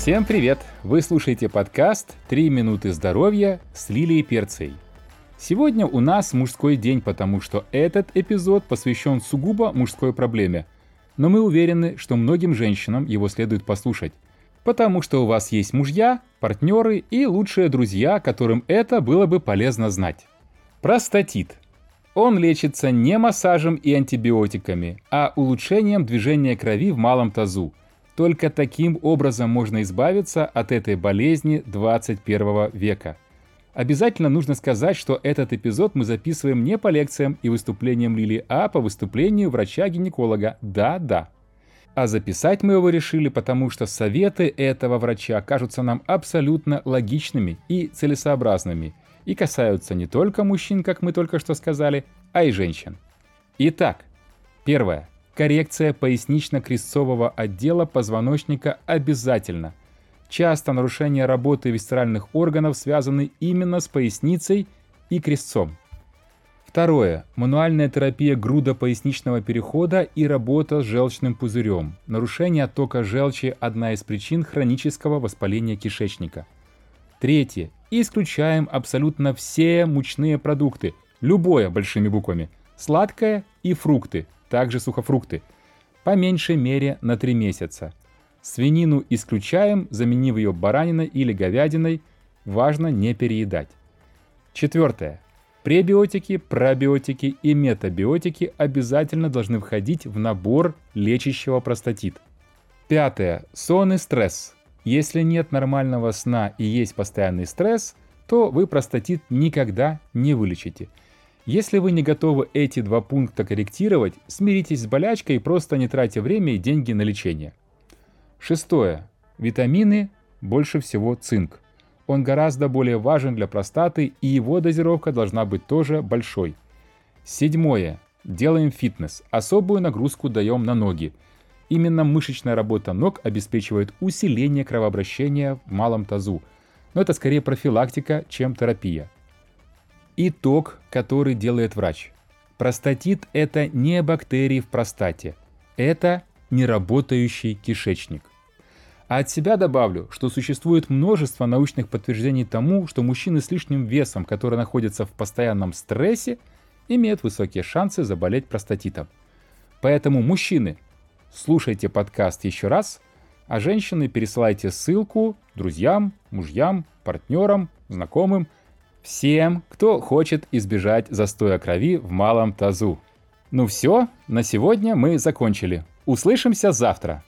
Всем привет! Вы слушаете подкаст «Три минуты здоровья» с Лилией Перцей. Сегодня у нас мужской день, потому что этот эпизод посвящен сугубо мужской проблеме. Но мы уверены, что многим женщинам его следует послушать. Потому что у вас есть мужья, партнеры и лучшие друзья, которым это было бы полезно знать. Простатит. Он лечится не массажем и антибиотиками, а улучшением движения крови в малом тазу – только таким образом можно избавиться от этой болезни 21 века. Обязательно нужно сказать, что этот эпизод мы записываем не по лекциям и выступлениям Лили, а по выступлению врача-гинеколога. Да-да. А записать мы его решили, потому что советы этого врача кажутся нам абсолютно логичными и целесообразными и касаются не только мужчин, как мы только что сказали, а и женщин. Итак, первое. Коррекция пояснично-крестцового отдела позвоночника обязательно. Часто нарушения работы висцеральных органов связаны именно с поясницей и крестцом. Второе. Мануальная терапия грудо-поясничного перехода и работа с желчным пузырем. Нарушение оттока желчи – одна из причин хронического воспаления кишечника. Третье. Исключаем абсолютно все мучные продукты, любое большими буквами, сладкое и фрукты – также сухофрукты, по меньшей мере на 3 месяца. Свинину исключаем, заменив ее бараниной или говядиной, важно не переедать. Четвертое. Пребиотики, пробиотики и метабиотики обязательно должны входить в набор лечащего простатит. Пятое. Сон и стресс. Если нет нормального сна и есть постоянный стресс, то вы простатит никогда не вылечите – если вы не готовы эти два пункта корректировать, смиритесь с болячкой и просто не тратьте время и деньги на лечение. Шестое. Витамины, больше всего цинк. Он гораздо более важен для простаты, и его дозировка должна быть тоже большой. Седьмое. Делаем фитнес. Особую нагрузку даем на ноги. Именно мышечная работа ног обеспечивает усиление кровообращения в малом тазу. Но это скорее профилактика, чем терапия. Итог, который делает врач. Простатит – это не бактерии в простате. Это неработающий кишечник. А от себя добавлю, что существует множество научных подтверждений тому, что мужчины с лишним весом, которые находятся в постоянном стрессе, имеют высокие шансы заболеть простатитом. Поэтому, мужчины, слушайте подкаст еще раз, а женщины пересылайте ссылку друзьям, мужьям, партнерам, знакомым – Всем, кто хочет избежать застоя крови в малом тазу. Ну все, на сегодня мы закончили. Услышимся завтра.